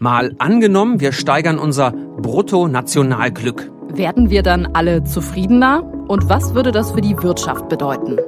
Mal angenommen, wir steigern unser Bruttonationalglück. Werden wir dann alle zufriedener? Und was würde das für die Wirtschaft bedeuten?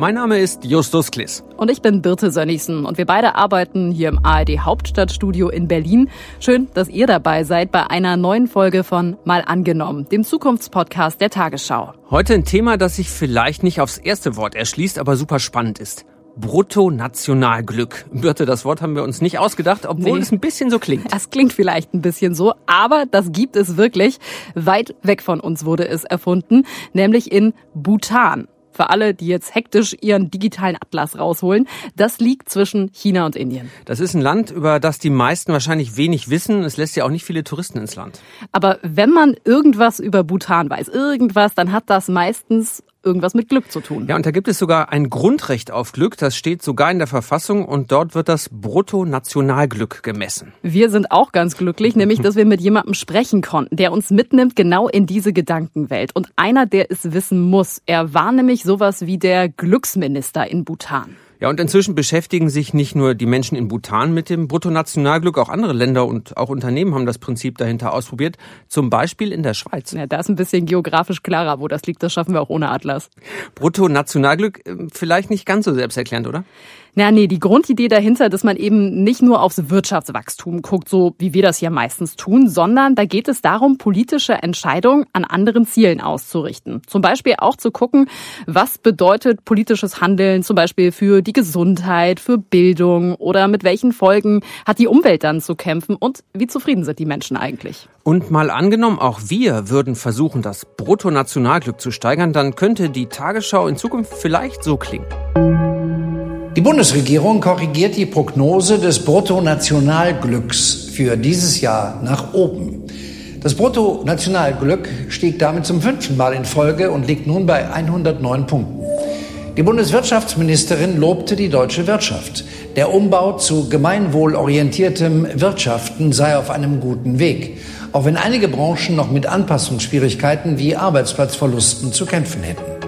Mein Name ist Justus Kliss. Und ich bin Birte Sönnigsen und wir beide arbeiten hier im ARD Hauptstadtstudio in Berlin. Schön, dass ihr dabei seid bei einer neuen Folge von Mal angenommen, dem Zukunftspodcast der Tagesschau. Heute ein Thema, das sich vielleicht nicht aufs erste Wort erschließt, aber super spannend ist. Bruttonationalglück. Birte, das Wort haben wir uns nicht ausgedacht, obwohl nee. es ein bisschen so klingt. Es klingt vielleicht ein bisschen so, aber das gibt es wirklich. Weit weg von uns wurde es erfunden, nämlich in Bhutan für alle, die jetzt hektisch ihren digitalen Atlas rausholen. Das liegt zwischen China und Indien. Das ist ein Land, über das die meisten wahrscheinlich wenig wissen. Es lässt ja auch nicht viele Touristen ins Land. Aber wenn man irgendwas über Bhutan weiß, irgendwas, dann hat das meistens irgendwas mit Glück zu tun. Ja, und da gibt es sogar ein Grundrecht auf Glück, das steht sogar in der Verfassung und dort wird das Bruttonationalglück gemessen. Wir sind auch ganz glücklich, nämlich dass wir mit jemandem sprechen konnten, der uns mitnimmt genau in diese Gedankenwelt und einer, der es wissen muss. Er war nämlich sowas wie der Glücksminister in Bhutan. Ja, und inzwischen beschäftigen sich nicht nur die Menschen in Bhutan mit dem Bruttonationalglück, auch andere Länder und auch Unternehmen haben das Prinzip dahinter ausprobiert. Zum Beispiel in der Schweiz. Ja, da ist ein bisschen geografisch klarer, wo das liegt. Das schaffen wir auch ohne Atlas. Bruttonationalglück, äh, vielleicht nicht ganz so selbsterklärend, oder? Na, nee, die Grundidee dahinter, dass man eben nicht nur aufs Wirtschaftswachstum guckt, so wie wir das ja meistens tun, sondern da geht es darum, politische Entscheidungen an anderen Zielen auszurichten. Zum Beispiel auch zu gucken, was bedeutet politisches Handeln zum Beispiel für die Gesundheit, für Bildung oder mit welchen Folgen hat die Umwelt dann zu kämpfen und wie zufrieden sind die Menschen eigentlich. Und mal angenommen, auch wir würden versuchen, das Bruttonationalglück zu steigern, dann könnte die Tagesschau in Zukunft vielleicht so klingen. Die Bundesregierung korrigiert die Prognose des Bruttonationalglücks für dieses Jahr nach oben. Das Bruttonationalglück stieg damit zum fünften Mal in Folge und liegt nun bei 109 Punkten. Die Bundeswirtschaftsministerin lobte die deutsche Wirtschaft. Der Umbau zu gemeinwohlorientiertem Wirtschaften sei auf einem guten Weg, auch wenn einige Branchen noch mit Anpassungsschwierigkeiten wie Arbeitsplatzverlusten zu kämpfen hätten.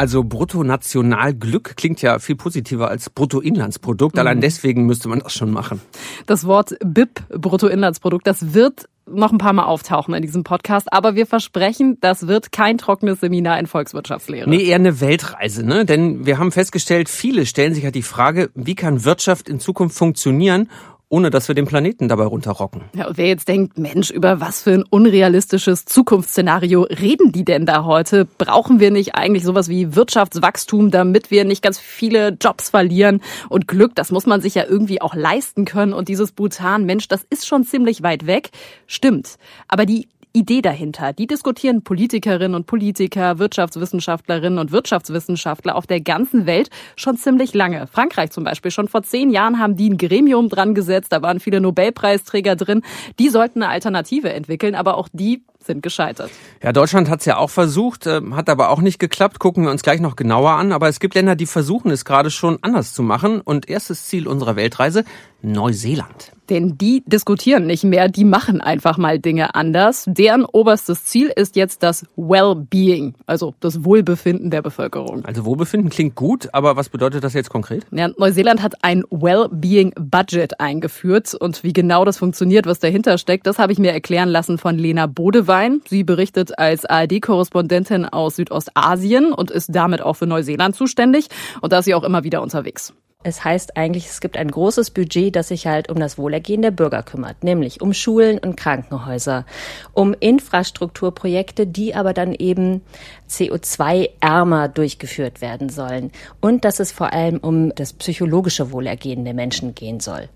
Also Bruttonationalglück klingt ja viel positiver als Bruttoinlandsprodukt. Mhm. Allein deswegen müsste man das schon machen. Das Wort BIP, Bruttoinlandsprodukt, das wird noch ein paar Mal auftauchen in diesem Podcast, aber wir versprechen, das wird kein trockenes Seminar in Volkswirtschaftslehre. Nee, eher eine Weltreise, ne? Denn wir haben festgestellt, viele stellen sich ja die Frage, wie kann Wirtschaft in Zukunft funktionieren ohne dass wir den Planeten dabei runterrocken. Ja, und wer jetzt denkt, Mensch, über was für ein unrealistisches Zukunftsszenario reden die denn da heute? Brauchen wir nicht eigentlich sowas wie Wirtschaftswachstum, damit wir nicht ganz viele Jobs verlieren? Und Glück, das muss man sich ja irgendwie auch leisten können. Und dieses Bhutan, Mensch, das ist schon ziemlich weit weg. Stimmt. Aber die Idee dahinter. Die diskutieren Politikerinnen und Politiker, Wirtschaftswissenschaftlerinnen und Wirtschaftswissenschaftler auf der ganzen Welt schon ziemlich lange. Frankreich zum Beispiel. Schon vor zehn Jahren haben die ein Gremium dran gesetzt. Da waren viele Nobelpreisträger drin. Die sollten eine Alternative entwickeln, aber auch die sind gescheitert. Ja, Deutschland hat es ja auch versucht, äh, hat aber auch nicht geklappt. Gucken wir uns gleich noch genauer an. Aber es gibt Länder, die versuchen es gerade schon anders zu machen. Und erstes Ziel unserer Weltreise, Neuseeland. Denn die diskutieren nicht mehr, die machen einfach mal Dinge anders. Deren oberstes Ziel ist jetzt das Well-Being, also das Wohlbefinden der Bevölkerung. Also Wohlbefinden klingt gut, aber was bedeutet das jetzt konkret? Ja, Neuseeland hat ein Well-Being-Budget eingeführt und wie genau das funktioniert, was dahinter steckt, das habe ich mir erklären lassen von Lena Bodewein. Sie berichtet als ARD-Korrespondentin aus Südostasien und ist damit auch für Neuseeland zuständig. Und da ist sie auch immer wieder unterwegs. Es heißt eigentlich, es gibt ein großes Budget, das sich halt um das Wohlergehen der Bürger kümmert, nämlich um Schulen und Krankenhäuser, um Infrastrukturprojekte, die aber dann eben CO2-ärmer durchgeführt werden sollen und dass es vor allem um das psychologische Wohlergehen der Menschen gehen soll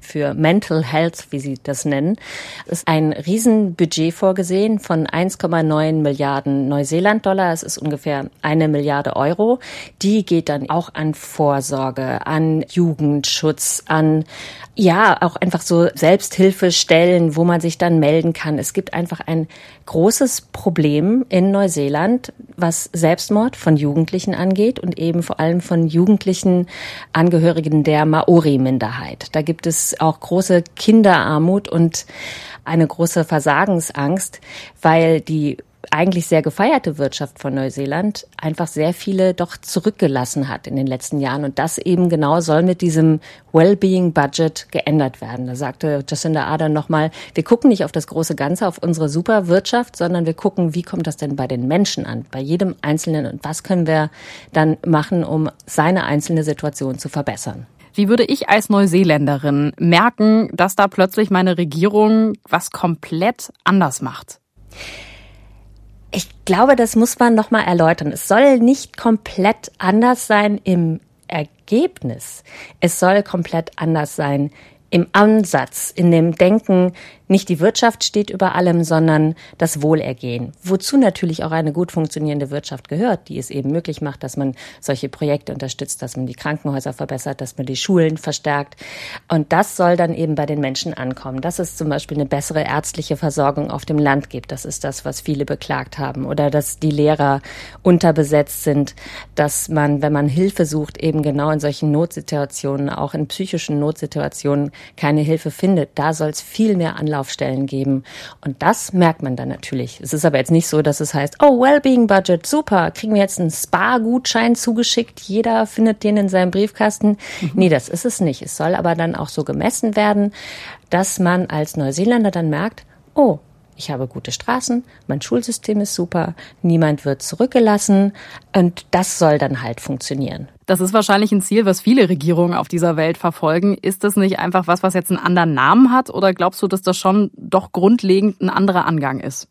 für Mental Health, wie Sie das nennen, ist ein Riesenbudget vorgesehen von 1,9 Milliarden Neuseeland-Dollar. Es ist ungefähr eine Milliarde Euro. Die geht dann auch an Vorsorge, an Jugendschutz, an ja, auch einfach so Selbsthilfestellen, wo man sich dann melden kann. Es gibt einfach ein großes Problem in Neuseeland, was Selbstmord von Jugendlichen angeht und eben vor allem von jugendlichen Angehörigen der Maori-Minderheit. Da gibt es auch große Kinderarmut und eine große Versagensangst, weil die eigentlich sehr gefeierte Wirtschaft von Neuseeland einfach sehr viele doch zurückgelassen hat in den letzten Jahren. Und das eben genau soll mit diesem Wellbeing Budget geändert werden. Da sagte Jacinda Ardern nochmal, wir gucken nicht auf das große Ganze, auf unsere Superwirtschaft, sondern wir gucken, wie kommt das denn bei den Menschen an, bei jedem Einzelnen und was können wir dann machen, um seine einzelne Situation zu verbessern. Wie würde ich als Neuseeländerin merken, dass da plötzlich meine Regierung was komplett anders macht? Ich glaube, das muss man noch mal erläutern. Es soll nicht komplett anders sein im Ergebnis. Es soll komplett anders sein im Ansatz, in dem Denken, nicht die Wirtschaft steht über allem, sondern das Wohlergehen. Wozu natürlich auch eine gut funktionierende Wirtschaft gehört, die es eben möglich macht, dass man solche Projekte unterstützt, dass man die Krankenhäuser verbessert, dass man die Schulen verstärkt. Und das soll dann eben bei den Menschen ankommen. Dass es zum Beispiel eine bessere ärztliche Versorgung auf dem Land gibt. Das ist das, was viele beklagt haben. Oder dass die Lehrer unterbesetzt sind, dass man, wenn man Hilfe sucht, eben genau in solchen Notsituationen, auch in psychischen Notsituationen, keine Hilfe findet. Da soll es viel mehr Anlaufstellen geben. Und das merkt man dann natürlich. Es ist aber jetzt nicht so, dass es heißt, oh, Wellbeing Budget, super, kriegen wir jetzt einen Spa-Gutschein zugeschickt, jeder findet den in seinem Briefkasten. Mhm. Nee, das ist es nicht. Es soll aber dann auch so gemessen werden, dass man als Neuseeländer dann merkt, oh, ich habe gute Straßen, mein Schulsystem ist super, niemand wird zurückgelassen und das soll dann halt funktionieren. Das ist wahrscheinlich ein Ziel, was viele Regierungen auf dieser Welt verfolgen. Ist das nicht einfach was, was jetzt einen anderen Namen hat oder glaubst du, dass das schon doch grundlegend ein anderer Angang ist?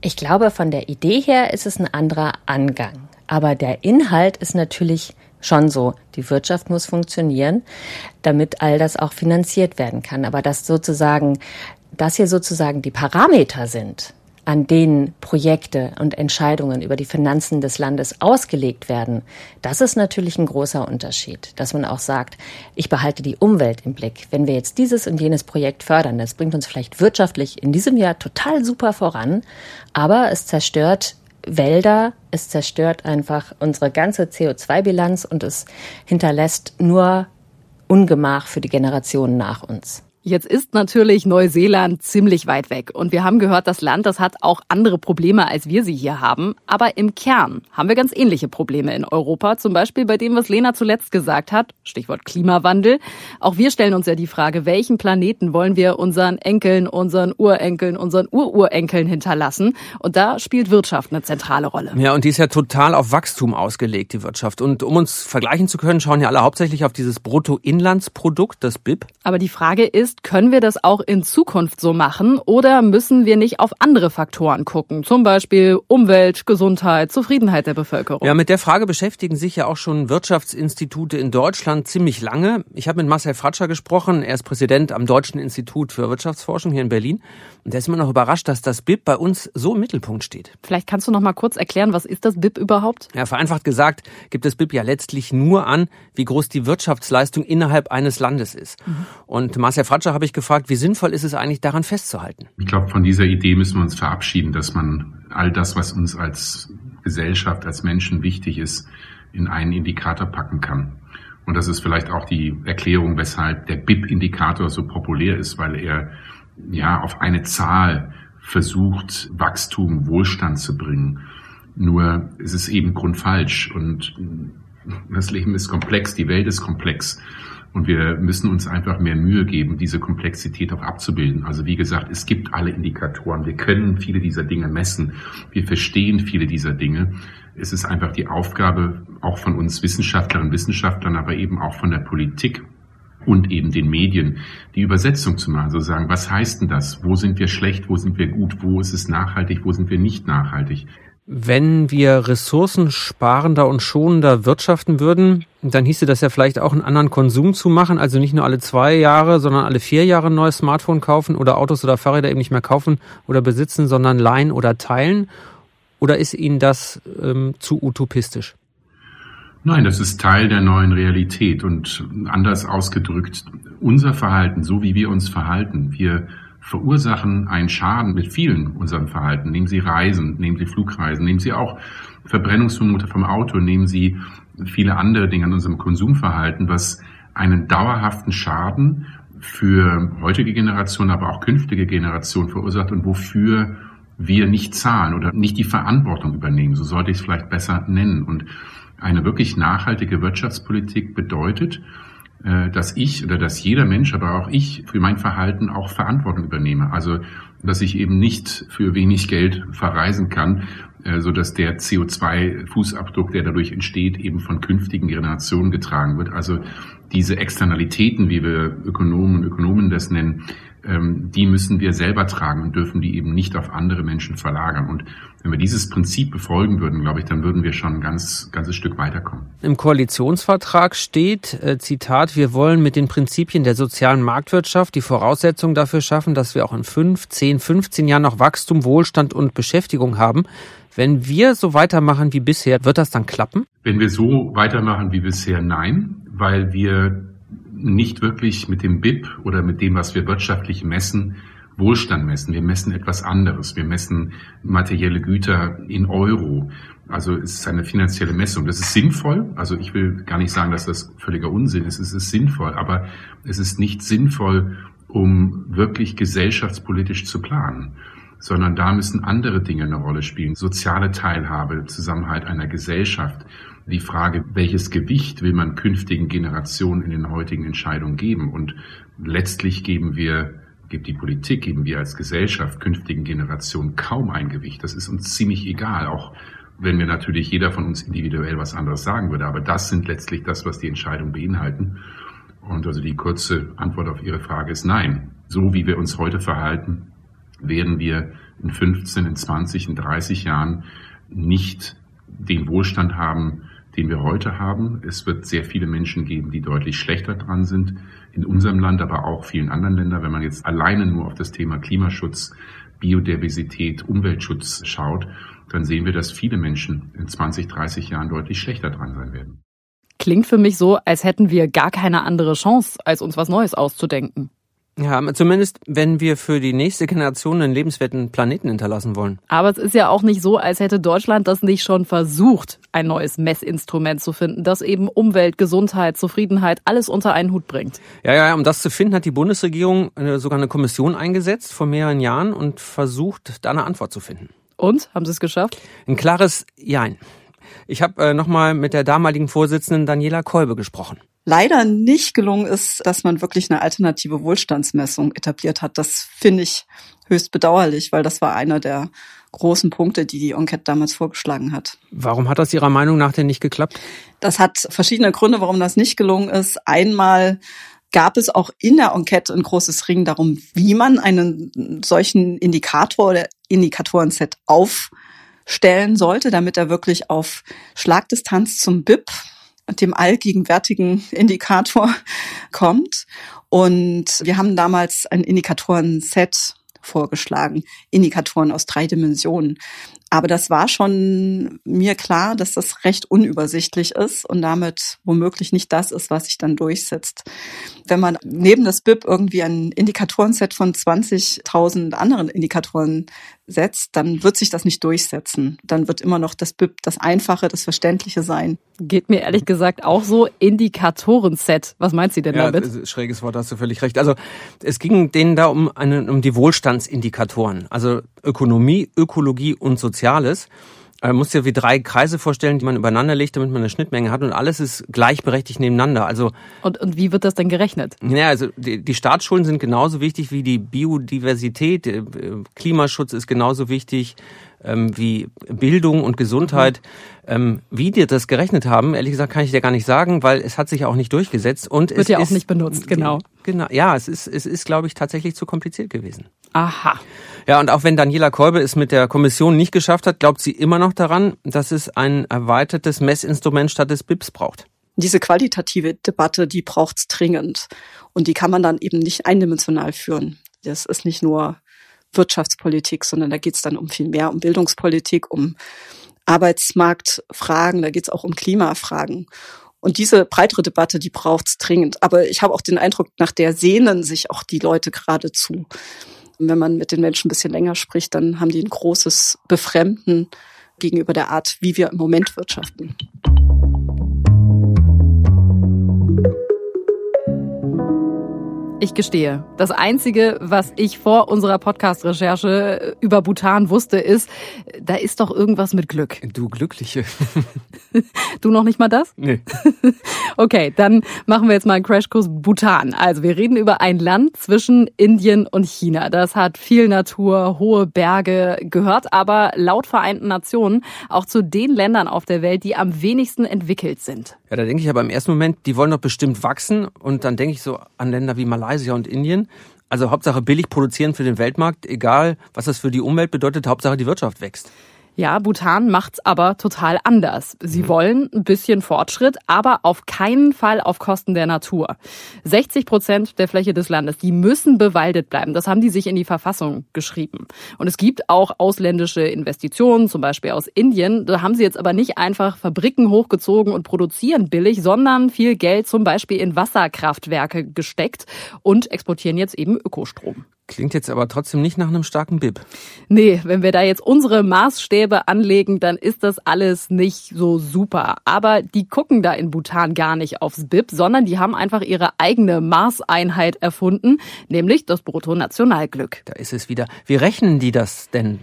Ich glaube, von der Idee her ist es ein anderer Angang. Aber der Inhalt ist natürlich schon so. Die Wirtschaft muss funktionieren, damit all das auch finanziert werden kann. Aber dass sozusagen das hier sozusagen die Parameter sind, an denen Projekte und Entscheidungen über die Finanzen des Landes ausgelegt werden, das ist natürlich ein großer Unterschied, dass man auch sagt, ich behalte die Umwelt im Blick. Wenn wir jetzt dieses und jenes Projekt fördern, das bringt uns vielleicht wirtschaftlich in diesem Jahr total super voran, aber es zerstört Wälder, es zerstört einfach unsere ganze CO2-Bilanz und es hinterlässt nur Ungemach für die Generationen nach uns. Jetzt ist natürlich Neuseeland ziemlich weit weg und wir haben gehört, das Land, das hat auch andere Probleme, als wir sie hier haben. Aber im Kern haben wir ganz ähnliche Probleme in Europa, zum Beispiel bei dem, was Lena zuletzt gesagt hat, Stichwort Klimawandel. Auch wir stellen uns ja die Frage, welchen Planeten wollen wir unseren Enkeln, unseren Urenkeln, unseren Ururenkeln hinterlassen? Und da spielt Wirtschaft eine zentrale Rolle. Ja, und die ist ja total auf Wachstum ausgelegt, die Wirtschaft. Und um uns vergleichen zu können, schauen ja alle hauptsächlich auf dieses Bruttoinlandsprodukt, das BIP. Aber die Frage ist, ist, können wir das auch in Zukunft so machen oder müssen wir nicht auf andere Faktoren gucken? Zum Beispiel Umwelt, Gesundheit, Zufriedenheit der Bevölkerung. Ja, mit der Frage beschäftigen sich ja auch schon Wirtschaftsinstitute in Deutschland ziemlich lange. Ich habe mit Marcel Fratscher gesprochen. Er ist Präsident am Deutschen Institut für Wirtschaftsforschung hier in Berlin. Und er ist immer noch überrascht, dass das BIP bei uns so im Mittelpunkt steht. Vielleicht kannst du noch mal kurz erklären, was ist das BIP überhaupt? Ja, vereinfacht gesagt gibt das BIP ja letztlich nur an, wie groß die Wirtschaftsleistung innerhalb eines Landes ist. Mhm. Und Marcel Fratscher Fratscher habe ich gefragt, wie sinnvoll ist es eigentlich, daran festzuhalten? Ich glaube, von dieser Idee müssen wir uns verabschieden, dass man all das, was uns als Gesellschaft, als Menschen wichtig ist, in einen Indikator packen kann. Und das ist vielleicht auch die Erklärung, weshalb der BIP-Indikator so populär ist, weil er ja auf eine Zahl versucht, Wachstum, Wohlstand zu bringen. Nur es ist eben grundfalsch und das Leben ist komplex, die Welt ist komplex. Und wir müssen uns einfach mehr Mühe geben, diese Komplexität auch abzubilden. Also wie gesagt, es gibt alle Indikatoren. Wir können viele dieser Dinge messen. Wir verstehen viele dieser Dinge. Es ist einfach die Aufgabe auch von uns Wissenschaftlerinnen Wissenschaftlern, aber eben auch von der Politik und eben den Medien, die Übersetzung zu machen. Also sagen, was heißt denn das? Wo sind wir schlecht? Wo sind wir gut? Wo ist es nachhaltig? Wo sind wir nicht nachhaltig? Wenn wir ressourcensparender und schonender wirtschaften würden, dann hieße das ja vielleicht auch einen anderen Konsum zu machen, also nicht nur alle zwei Jahre, sondern alle vier Jahre ein neues Smartphone kaufen oder Autos oder Fahrräder eben nicht mehr kaufen oder besitzen, sondern leihen oder teilen. Oder ist Ihnen das ähm, zu utopistisch? Nein, das ist Teil der neuen Realität und anders ausgedrückt, unser Verhalten, so wie wir uns verhalten, wir verursachen einen Schaden mit vielen unserem Verhalten. Nehmen Sie Reisen, nehmen Sie Flugreisen, nehmen Sie auch Verbrennungsvermuter vom Auto, nehmen Sie viele andere Dinge an unserem Konsumverhalten, was einen dauerhaften Schaden für heutige Generationen, aber auch künftige Generationen verursacht und wofür wir nicht zahlen oder nicht die Verantwortung übernehmen. So sollte ich es vielleicht besser nennen. Und eine wirklich nachhaltige Wirtschaftspolitik bedeutet, dass ich oder dass jeder Mensch, aber auch ich für mein Verhalten auch Verantwortung übernehme. Also, dass ich eben nicht für wenig Geld verreisen kann, äh, so dass der CO2-Fußabdruck, der dadurch entsteht, eben von künftigen Generationen getragen wird. Also diese Externalitäten, wie wir Ökonomen und Ökonomen das nennen, ähm, die müssen wir selber tragen und dürfen die eben nicht auf andere Menschen verlagern. Und wenn wir dieses Prinzip befolgen würden, glaube ich, dann würden wir schon ein ganz, ganzes Stück weiterkommen. Im Koalitionsvertrag steht, äh, Zitat, wir wollen mit den Prinzipien der sozialen Marktwirtschaft die Voraussetzungen dafür schaffen, dass wir auch in fünf, zehn, 15 Jahren noch Wachstum, Wohlstand und Beschäftigung haben. Wenn wir so weitermachen wie bisher, wird das dann klappen? Wenn wir so weitermachen wie bisher, nein, weil wir nicht wirklich mit dem BIP oder mit dem, was wir wirtschaftlich messen, Wohlstand messen. Wir messen etwas anderes. Wir messen materielle Güter in Euro. Also es ist eine finanzielle Messung. Das ist sinnvoll. Also ich will gar nicht sagen, dass das völliger Unsinn ist. Es ist sinnvoll, aber es ist nicht sinnvoll, um wirklich gesellschaftspolitisch zu planen sondern da müssen andere Dinge eine Rolle spielen. Soziale Teilhabe, Zusammenhalt einer Gesellschaft, die Frage, welches Gewicht will man künftigen Generationen in den heutigen Entscheidungen geben? Und letztlich geben wir, gibt die Politik, geben wir als Gesellschaft künftigen Generationen kaum ein Gewicht. Das ist uns ziemlich egal, auch wenn wir natürlich jeder von uns individuell was anderes sagen würde. Aber das sind letztlich das, was die Entscheidungen beinhalten. Und also die kurze Antwort auf Ihre Frage ist nein. So wie wir uns heute verhalten, werden wir in 15, in 20, in 30 Jahren nicht den Wohlstand haben, den wir heute haben. Es wird sehr viele Menschen geben, die deutlich schlechter dran sind in unserem Land, aber auch vielen anderen Ländern. Wenn man jetzt alleine nur auf das Thema Klimaschutz, Biodiversität, Umweltschutz schaut, dann sehen wir, dass viele Menschen in 20, 30 Jahren deutlich schlechter dran sein werden. Klingt für mich so, als hätten wir gar keine andere Chance, als uns was Neues auszudenken. Ja, zumindest wenn wir für die nächste Generation einen lebenswerten Planeten hinterlassen wollen. Aber es ist ja auch nicht so, als hätte Deutschland das nicht schon versucht, ein neues Messinstrument zu finden, das eben Umwelt, Gesundheit, Zufriedenheit alles unter einen Hut bringt. Ja, ja, um das zu finden, hat die Bundesregierung äh, sogar eine Kommission eingesetzt vor mehreren Jahren und versucht, da eine Antwort zu finden. Und? Haben Sie es geschafft? Ein klares Jein. Ich habe äh, nochmal mit der damaligen Vorsitzenden Daniela Kolbe gesprochen leider nicht gelungen ist, dass man wirklich eine alternative Wohlstandsmessung etabliert hat. Das finde ich höchst bedauerlich, weil das war einer der großen Punkte, die die Enquete damals vorgeschlagen hat. Warum hat das Ihrer Meinung nach denn nicht geklappt? Das hat verschiedene Gründe, warum das nicht gelungen ist. Einmal gab es auch in der Enquete ein großes Ring darum, wie man einen solchen Indikator oder Indikatorenset aufstellen sollte, damit er wirklich auf Schlagdistanz zum BIP dem allgegenwärtigen Indikator kommt. Und wir haben damals ein Indikatoren-Set vorgeschlagen, Indikatoren aus drei Dimensionen. Aber das war schon mir klar, dass das recht unübersichtlich ist und damit womöglich nicht das ist, was sich dann durchsetzt. Wenn man neben das BIP irgendwie ein Indikatorenset von 20.000 anderen Indikatoren setzt, dann wird sich das nicht durchsetzen. Dann wird immer noch das BIP das Einfache, das Verständliche sein. Geht mir ehrlich gesagt auch so. Indikatorenset. Was meint sie denn ja, damit? Schräges Wort, hast du völlig recht. Also es ging denen da um, eine, um die Wohlstandsindikatoren. Also Ökonomie, Ökologie und Soziales. Man muss ja wie drei Kreise vorstellen, die man übereinander legt, damit man eine Schnittmenge hat und alles ist gleichberechtigt nebeneinander. Also und, und wie wird das denn gerechnet? Ja, also die, die Staatsschulden sind genauso wichtig wie die Biodiversität, äh, Klimaschutz ist genauso wichtig ähm, wie Bildung und Gesundheit. Mhm. Ähm, wie die das gerechnet haben, ehrlich gesagt, kann ich dir gar nicht sagen, weil es hat sich auch nicht durchgesetzt und wird es ja ist, auch nicht benutzt, genau. Genau, ja, es ist, es ist, glaube ich, tatsächlich zu kompliziert gewesen. Aha. Ja, und auch wenn Daniela Kolbe es mit der Kommission nicht geschafft hat, glaubt sie immer noch daran, dass es ein erweitertes Messinstrument statt des BIPs braucht. Diese qualitative Debatte, die braucht's dringend. Und die kann man dann eben nicht eindimensional führen. Das ist nicht nur Wirtschaftspolitik, sondern da geht's dann um viel mehr, um Bildungspolitik, um Arbeitsmarktfragen, da geht's auch um Klimafragen. Und diese breitere Debatte, die braucht's dringend. Aber ich habe auch den Eindruck, nach der sehnen sich auch die Leute geradezu. Wenn man mit den Menschen ein bisschen länger spricht, dann haben die ein großes Befremden gegenüber der Art, wie wir im Moment wirtschaften. Ich gestehe, das Einzige, was ich vor unserer Podcast-Recherche über Bhutan wusste, ist, da ist doch irgendwas mit Glück. Du Glückliche. du noch nicht mal das? Nee. okay, dann machen wir jetzt mal einen Crashkurs Bhutan. Also wir reden über ein Land zwischen Indien und China. Das hat viel Natur, hohe Berge, gehört aber laut Vereinten Nationen auch zu den Ländern auf der Welt, die am wenigsten entwickelt sind. Ja, da denke ich aber im ersten Moment, die wollen doch bestimmt wachsen und dann denke ich so an Länder wie Malaysia Malaysia und Indien. Also Hauptsache billig produzieren für den Weltmarkt, egal was das für die Umwelt bedeutet, Hauptsache die Wirtschaft wächst. Ja, Bhutan macht's aber total anders. Sie mhm. wollen ein bisschen Fortschritt, aber auf keinen Fall auf Kosten der Natur. 60 Prozent der Fläche des Landes, die müssen bewaldet bleiben. Das haben die sich in die Verfassung geschrieben. Und es gibt auch ausländische Investitionen, zum Beispiel aus Indien. Da haben sie jetzt aber nicht einfach Fabriken hochgezogen und produzieren billig, sondern viel Geld zum Beispiel in Wasserkraftwerke gesteckt und exportieren jetzt eben Ökostrom. Klingt jetzt aber trotzdem nicht nach einem starken BIP. Nee, wenn wir da jetzt unsere Maßstäbe anlegen, dann ist das alles nicht so super. Aber die gucken da in Bhutan gar nicht aufs BIP, sondern die haben einfach ihre eigene Maßeinheit erfunden, nämlich das Bruttonationalglück. Da ist es wieder. Wie rechnen die das denn?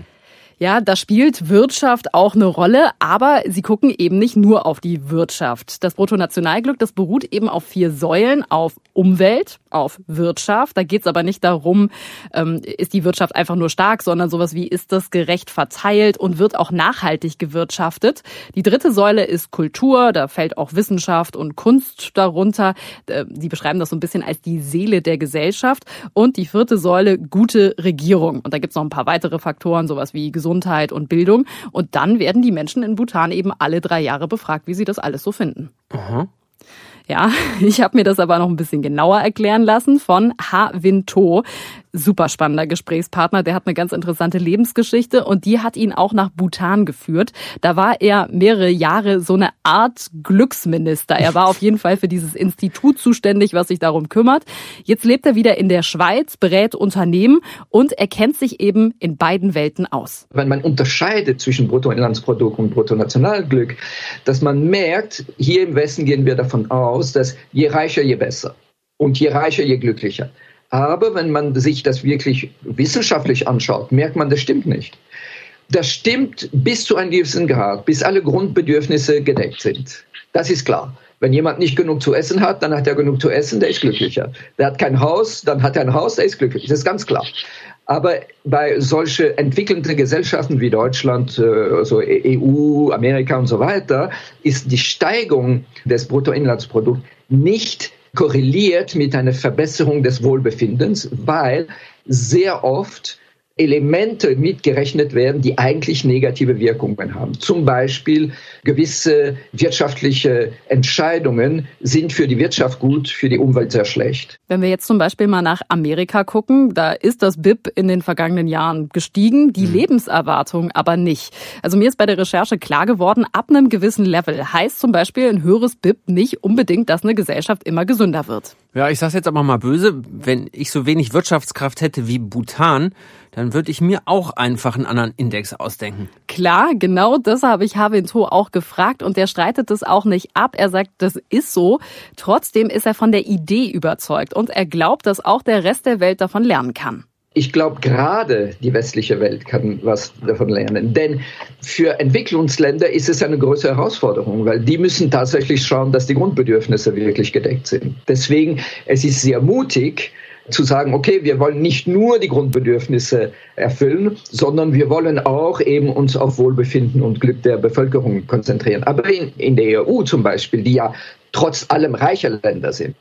Ja, da spielt Wirtschaft auch eine Rolle, aber sie gucken eben nicht nur auf die Wirtschaft. Das Bruttonationalglück, das beruht eben auf vier Säulen, auf Umwelt, auf Wirtschaft. Da geht's aber nicht darum, ähm, ist die Wirtschaft einfach nur stark, sondern sowas wie, ist das gerecht verteilt und wird auch nachhaltig gewirtschaftet. Die dritte Säule ist Kultur, da fällt auch Wissenschaft und Kunst darunter. Äh, sie beschreiben das so ein bisschen als die Seele der Gesellschaft. Und die vierte Säule, gute Regierung. Und da gibt's noch ein paar weitere Faktoren, sowas wie Gesundheit Gesundheit und Bildung. Und dann werden die Menschen in Bhutan eben alle drei Jahre befragt, wie sie das alles so finden. Aha. Ja, ich habe mir das aber noch ein bisschen genauer erklären lassen von Ha Win To super spannender Gesprächspartner. Der hat eine ganz interessante Lebensgeschichte und die hat ihn auch nach Bhutan geführt. Da war er mehrere Jahre so eine Art Glücksminister. Er war auf jeden Fall für dieses Institut zuständig, was sich darum kümmert. Jetzt lebt er wieder in der Schweiz, berät Unternehmen und er kennt sich eben in beiden Welten aus. Wenn man unterscheidet zwischen Bruttoinlandsprodukt und Bruttonationalglück, dass man merkt, hier im Westen gehen wir davon aus, dass je reicher, je besser. Und je reicher, je glücklicher. Aber wenn man sich das wirklich wissenschaftlich anschaut, merkt man, das stimmt nicht. Das stimmt bis zu einem gewissen Grad, bis alle Grundbedürfnisse gedeckt sind. Das ist klar. Wenn jemand nicht genug zu essen hat, dann hat er genug zu essen, der ist glücklicher. Der hat kein Haus, dann hat er ein Haus, der ist glücklich. Das ist ganz klar. Aber bei solchen entwickelnden Gesellschaften wie Deutschland, also EU, Amerika und so weiter, ist die Steigung des Bruttoinlandsprodukts nicht korreliert mit einer Verbesserung des Wohlbefindens, weil sehr oft Elemente mitgerechnet werden, die eigentlich negative Wirkungen haben. Zum Beispiel gewisse wirtschaftliche Entscheidungen sind für die Wirtschaft gut, für die Umwelt sehr schlecht. Wenn wir jetzt zum Beispiel mal nach Amerika gucken, da ist das BIP in den vergangenen Jahren gestiegen, die mhm. Lebenserwartung aber nicht. Also mir ist bei der Recherche klar geworden, ab einem gewissen Level heißt zum Beispiel ein höheres BIP nicht unbedingt, dass eine Gesellschaft immer gesünder wird. Ja, ich sag's jetzt aber mal böse, wenn ich so wenig Wirtschaftskraft hätte wie Bhutan, dann würde ich mir auch einfach einen anderen Index ausdenken. Klar, genau das habe ich Havinto auch gefragt und der streitet das auch nicht ab. Er sagt, das ist so. Trotzdem ist er von der Idee überzeugt und er glaubt, dass auch der Rest der Welt davon lernen kann. Ich glaube, gerade die westliche Welt kann was davon lernen. Denn für Entwicklungsländer ist es eine große Herausforderung, weil die müssen tatsächlich schauen, dass die Grundbedürfnisse wirklich gedeckt sind. Deswegen, es ist sehr mutig, zu sagen, okay, wir wollen nicht nur die Grundbedürfnisse erfüllen, sondern wir wollen auch eben uns auf Wohlbefinden und Glück der Bevölkerung konzentrieren. Aber in, in der EU zum Beispiel, die ja trotz allem reiche Länder sind.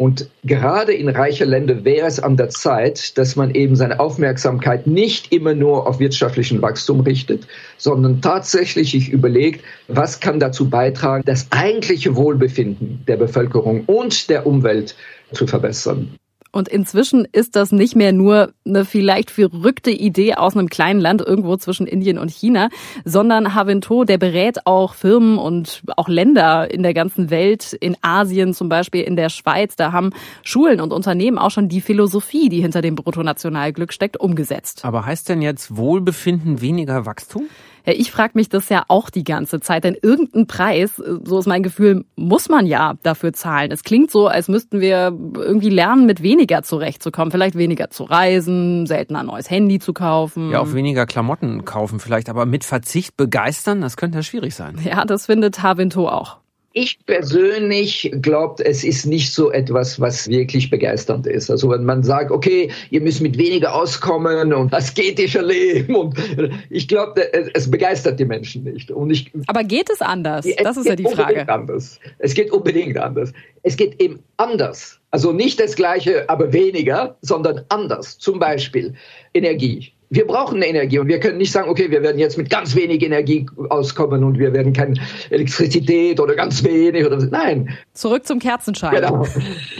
Und gerade in reiche Länder wäre es an der Zeit, dass man eben seine Aufmerksamkeit nicht immer nur auf wirtschaftlichen Wachstum richtet, sondern tatsächlich sich überlegt, was kann dazu beitragen, das eigentliche Wohlbefinden der Bevölkerung und der Umwelt zu verbessern. Und inzwischen ist das nicht mehr nur eine vielleicht verrückte Idee aus einem kleinen Land irgendwo zwischen Indien und China, sondern Havinto, der berät auch Firmen und auch Länder in der ganzen Welt, in Asien zum Beispiel, in der Schweiz. Da haben Schulen und Unternehmen auch schon die Philosophie, die hinter dem Bruttonationalglück steckt, umgesetzt. Aber heißt denn jetzt Wohlbefinden weniger Wachstum? Ja, ich frage mich das ja auch die ganze Zeit, denn irgendeinen Preis, so ist mein Gefühl, muss man ja dafür zahlen. Es klingt so, als müssten wir irgendwie lernen, mit weniger zurechtzukommen. Vielleicht weniger zu reisen, seltener ein neues Handy zu kaufen. Ja, auch weniger Klamotten kaufen vielleicht, aber mit Verzicht begeistern, das könnte ja schwierig sein. Ja, das findet Havinto auch. Ich persönlich glaube, es ist nicht so etwas, was wirklich begeisternd ist. Also wenn man sagt, okay, ihr müsst mit weniger auskommen und asketischer leben und ich glaube, es begeistert die Menschen nicht. Und ich, Aber geht es anders? Das ist ja die Frage. Anders. Es geht unbedingt anders. Es geht eben anders. Also nicht das Gleiche, aber weniger, sondern anders. Zum Beispiel Energie wir brauchen Energie und wir können nicht sagen, okay, wir werden jetzt mit ganz wenig Energie auskommen und wir werden keine Elektrizität oder ganz wenig oder nein. Zurück zum Kerzenschein. Genau.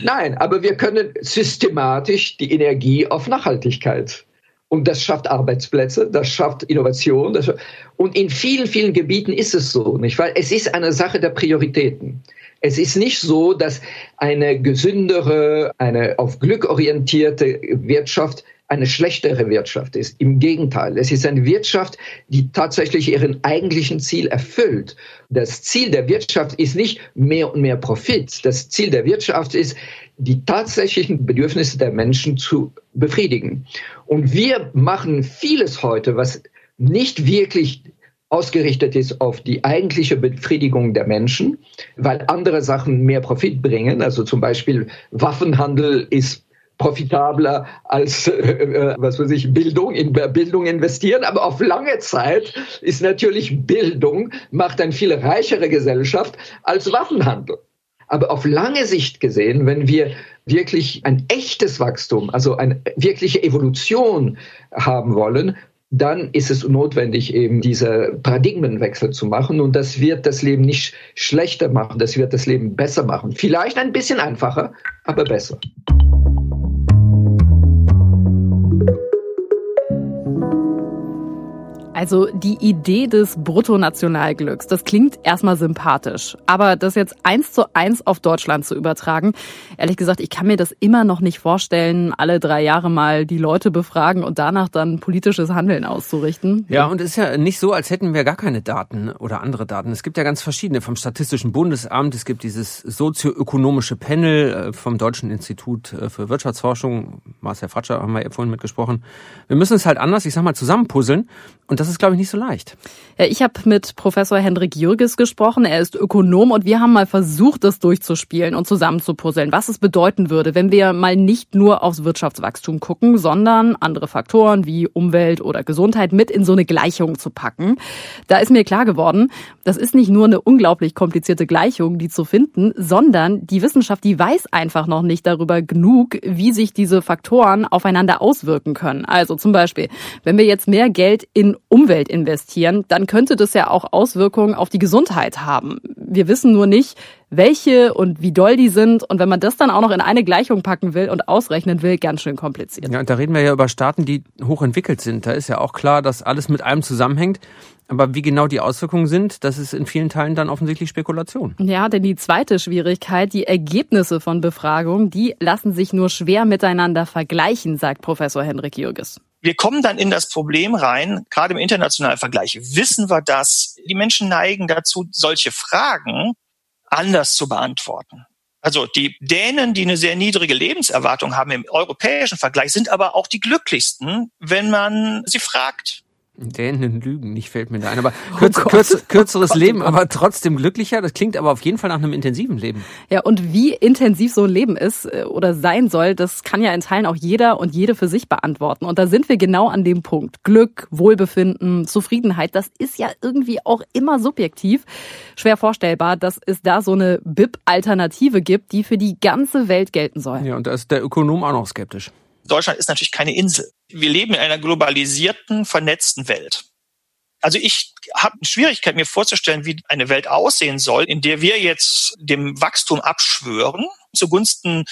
Nein, aber wir können systematisch die Energie auf Nachhaltigkeit und das schafft Arbeitsplätze, das schafft Innovation. Das schafft und in vielen, vielen Gebieten ist es so, nicht? Weil es ist eine Sache der Prioritäten. Es ist nicht so, dass eine gesündere, eine auf Glück orientierte Wirtschaft eine schlechtere Wirtschaft ist. Im Gegenteil, es ist eine Wirtschaft, die tatsächlich ihren eigentlichen Ziel erfüllt. Das Ziel der Wirtschaft ist nicht mehr und mehr Profit. Das Ziel der Wirtschaft ist, die tatsächlichen Bedürfnisse der Menschen zu befriedigen. Und wir machen vieles heute, was nicht wirklich ausgerichtet ist auf die eigentliche Befriedigung der Menschen, weil andere Sachen mehr Profit bringen. Also zum Beispiel Waffenhandel ist profitabler als, äh, äh, was weiß ich, Bildung, in Bildung investieren. Aber auf lange Zeit ist natürlich Bildung, macht eine viel reichere Gesellschaft als Waffenhandel. Aber auf lange Sicht gesehen, wenn wir wirklich ein echtes Wachstum, also eine wirkliche Evolution haben wollen, dann ist es notwendig, eben diese Paradigmenwechsel zu machen. Und das wird das Leben nicht schlechter machen, das wird das Leben besser machen. Vielleicht ein bisschen einfacher, aber besser. Also die Idee des Bruttonationalglücks, das klingt erstmal sympathisch. Aber das jetzt eins zu eins auf Deutschland zu übertragen, ehrlich gesagt, ich kann mir das immer noch nicht vorstellen, alle drei Jahre mal die Leute befragen und danach dann politisches Handeln auszurichten. Ja, und es ist ja nicht so, als hätten wir gar keine Daten oder andere Daten. Es gibt ja ganz verschiedene vom Statistischen Bundesamt, es gibt dieses sozioökonomische Panel äh, vom Deutschen Institut äh, für Wirtschaftsforschung, Marcel Fratscher haben wir vorhin mitgesprochen. Wir müssen es halt anders, ich sag mal, zusammenpuzzeln. Und das ist, glaube ich, nicht so leicht. Ich habe mit Professor Hendrik Jürges gesprochen. Er ist Ökonom und wir haben mal versucht, das durchzuspielen und zusammenzupuzzeln, was es bedeuten würde, wenn wir mal nicht nur aufs Wirtschaftswachstum gucken, sondern andere Faktoren wie Umwelt oder Gesundheit mit in so eine Gleichung zu packen. Da ist mir klar geworden, das ist nicht nur eine unglaublich komplizierte Gleichung, die zu finden, sondern die Wissenschaft, die weiß einfach noch nicht darüber genug, wie sich diese Faktoren aufeinander auswirken können. Also zum Beispiel, wenn wir jetzt mehr Geld in Umwelt investieren, dann könnte das ja auch Auswirkungen auf die Gesundheit haben. Wir wissen nur nicht, welche und wie doll die sind. Und wenn man das dann auch noch in eine Gleichung packen will und ausrechnen will, ganz schön kompliziert. Ja, und da reden wir ja über Staaten, die hochentwickelt sind. Da ist ja auch klar, dass alles mit allem zusammenhängt. Aber wie genau die Auswirkungen sind, das ist in vielen Teilen dann offensichtlich Spekulation. Ja, denn die zweite Schwierigkeit, die Ergebnisse von Befragungen, die lassen sich nur schwer miteinander vergleichen, sagt Professor Henrik Jürges wir kommen dann in das Problem rein, gerade im internationalen Vergleich. Wissen wir das? Die Menschen neigen dazu, solche Fragen anders zu beantworten. Also die Dänen, die eine sehr niedrige Lebenserwartung haben im europäischen Vergleich, sind aber auch die glücklichsten, wenn man sie fragt. Dänen lügen, nicht fällt mir da ein. Aber oh kürz, oh kürz, kürzeres Leben, aber trotzdem glücklicher. Das klingt aber auf jeden Fall nach einem intensiven Leben. Ja, und wie intensiv so ein Leben ist äh, oder sein soll, das kann ja in Teilen auch jeder und jede für sich beantworten. Und da sind wir genau an dem Punkt. Glück, Wohlbefinden, Zufriedenheit, das ist ja irgendwie auch immer subjektiv. Schwer vorstellbar, dass es da so eine BIP-Alternative gibt, die für die ganze Welt gelten soll. Ja, und da ist der Ökonom auch noch skeptisch. Deutschland ist natürlich keine Insel. Wir leben in einer globalisierten, vernetzten Welt. Also ich habe eine Schwierigkeit, mir vorzustellen, wie eine Welt aussehen soll, in der wir jetzt dem Wachstum abschwören zugunsten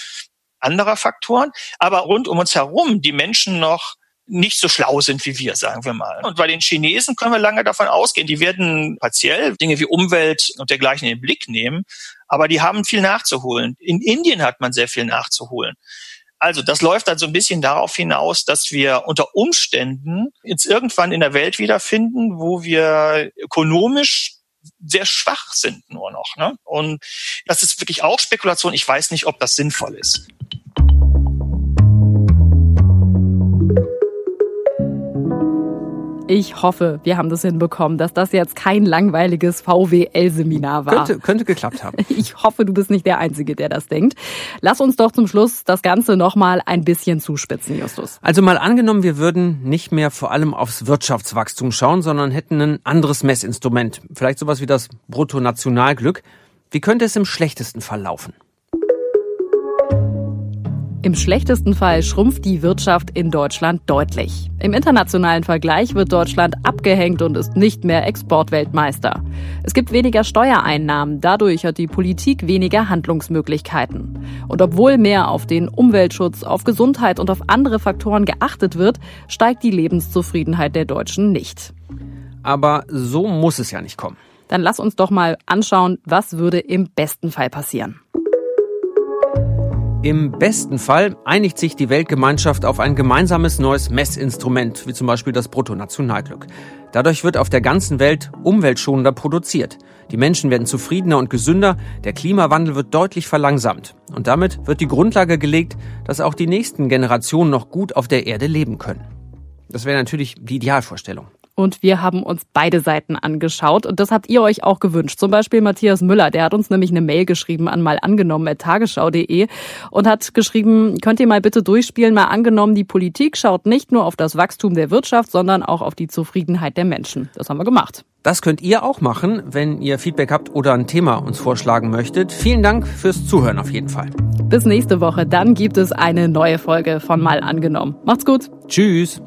anderer Faktoren, aber rund um uns herum die Menschen noch nicht so schlau sind wie wir, sagen wir mal. Und bei den Chinesen können wir lange davon ausgehen, die werden partiell Dinge wie Umwelt und dergleichen in den Blick nehmen, aber die haben viel nachzuholen. In Indien hat man sehr viel nachzuholen. Also das läuft dann so ein bisschen darauf hinaus, dass wir unter Umständen jetzt irgendwann in der Welt wiederfinden, wo wir ökonomisch sehr schwach sind nur noch. Ne? Und das ist wirklich auch Spekulation. Ich weiß nicht, ob das sinnvoll ist. Ich hoffe, wir haben das hinbekommen, dass das jetzt kein langweiliges VWL-Seminar war. Könnte, könnte geklappt haben. Ich hoffe, du bist nicht der Einzige, der das denkt. Lass uns doch zum Schluss das Ganze nochmal ein bisschen zuspitzen, Justus. Also mal angenommen, wir würden nicht mehr vor allem aufs Wirtschaftswachstum schauen, sondern hätten ein anderes Messinstrument. Vielleicht sowas wie das Bruttonationalglück. Wie könnte es im schlechtesten Fall laufen? Im schlechtesten Fall schrumpft die Wirtschaft in Deutschland deutlich. Im internationalen Vergleich wird Deutschland abgehängt und ist nicht mehr Exportweltmeister. Es gibt weniger Steuereinnahmen, dadurch hat die Politik weniger Handlungsmöglichkeiten. Und obwohl mehr auf den Umweltschutz, auf Gesundheit und auf andere Faktoren geachtet wird, steigt die Lebenszufriedenheit der Deutschen nicht. Aber so muss es ja nicht kommen. Dann lass uns doch mal anschauen, was würde im besten Fall passieren. Im besten Fall einigt sich die Weltgemeinschaft auf ein gemeinsames neues Messinstrument, wie zum Beispiel das Bruttonationalglück. Dadurch wird auf der ganzen Welt umweltschonender produziert. Die Menschen werden zufriedener und gesünder, der Klimawandel wird deutlich verlangsamt. Und damit wird die Grundlage gelegt, dass auch die nächsten Generationen noch gut auf der Erde leben können. Das wäre natürlich die Idealvorstellung und wir haben uns beide Seiten angeschaut und das habt ihr euch auch gewünscht. Zum Beispiel Matthias Müller, der hat uns nämlich eine Mail geschrieben an mal angenommen tagesschau.de und hat geschrieben, könnt ihr mal bitte durchspielen, mal angenommen, die Politik schaut nicht nur auf das Wachstum der Wirtschaft, sondern auch auf die Zufriedenheit der Menschen. Das haben wir gemacht. Das könnt ihr auch machen, wenn ihr Feedback habt oder ein Thema uns vorschlagen möchtet. Vielen Dank fürs Zuhören auf jeden Fall. Bis nächste Woche, dann gibt es eine neue Folge von Mal angenommen. Macht's gut. Tschüss.